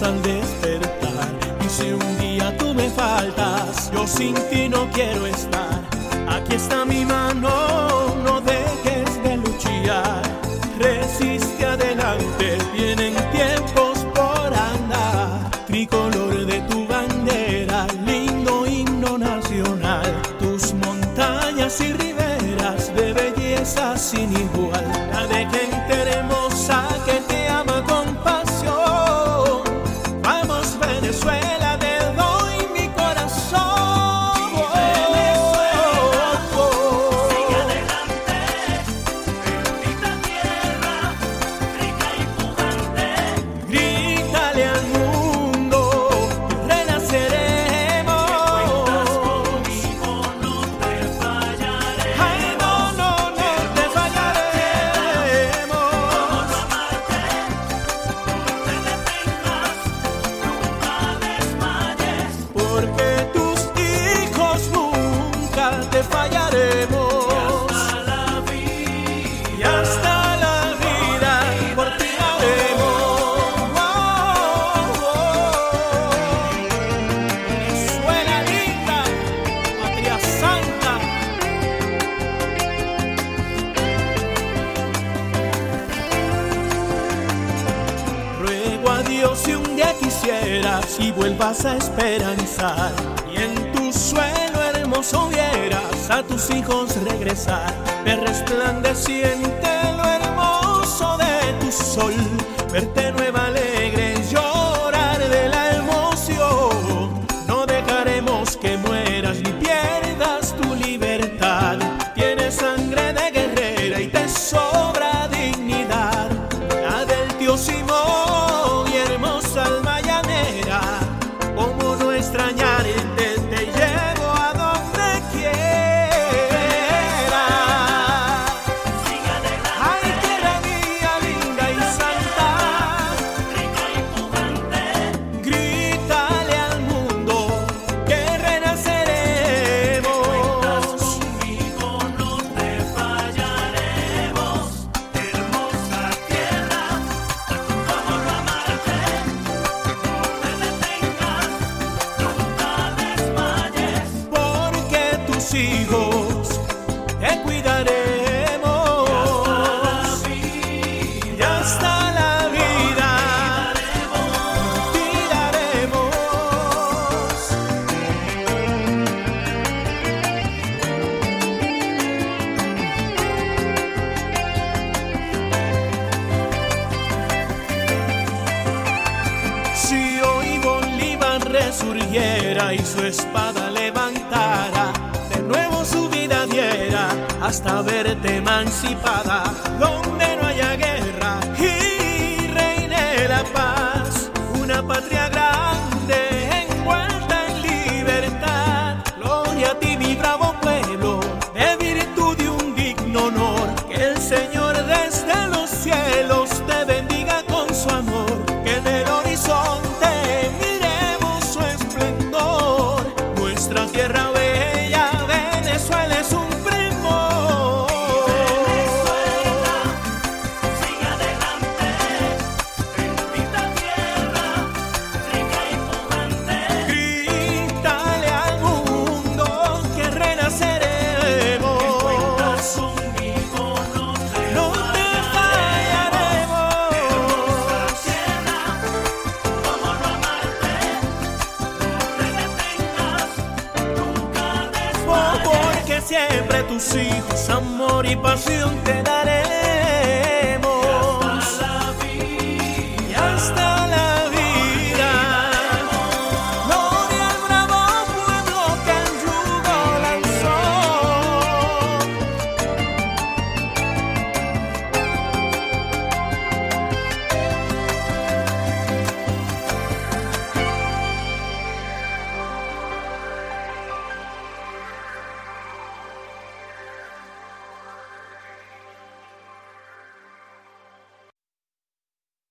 al despertar. Y si un día tú me faltas, yo sin ti no quiero estar. Aquí está mi mano, no dejes de luchar. Resiste adelante, vienen tiempos por andar. Tricolor de tu bandera, lindo himno nacional. Tus montañas y riberas de belleza sin igual. día quisieras y vuelvas a esperanzar. Y en tu suelo hermoso vieras a tus hijos regresar. Ver resplandeciente lo hermoso de tu sol. Verte surgiera y su espada levantara, de nuevo su vida diera hasta verte emancipada, donde no haya guerra y reine la paz, una patria siempre tus hijos, amor y pasión te daré.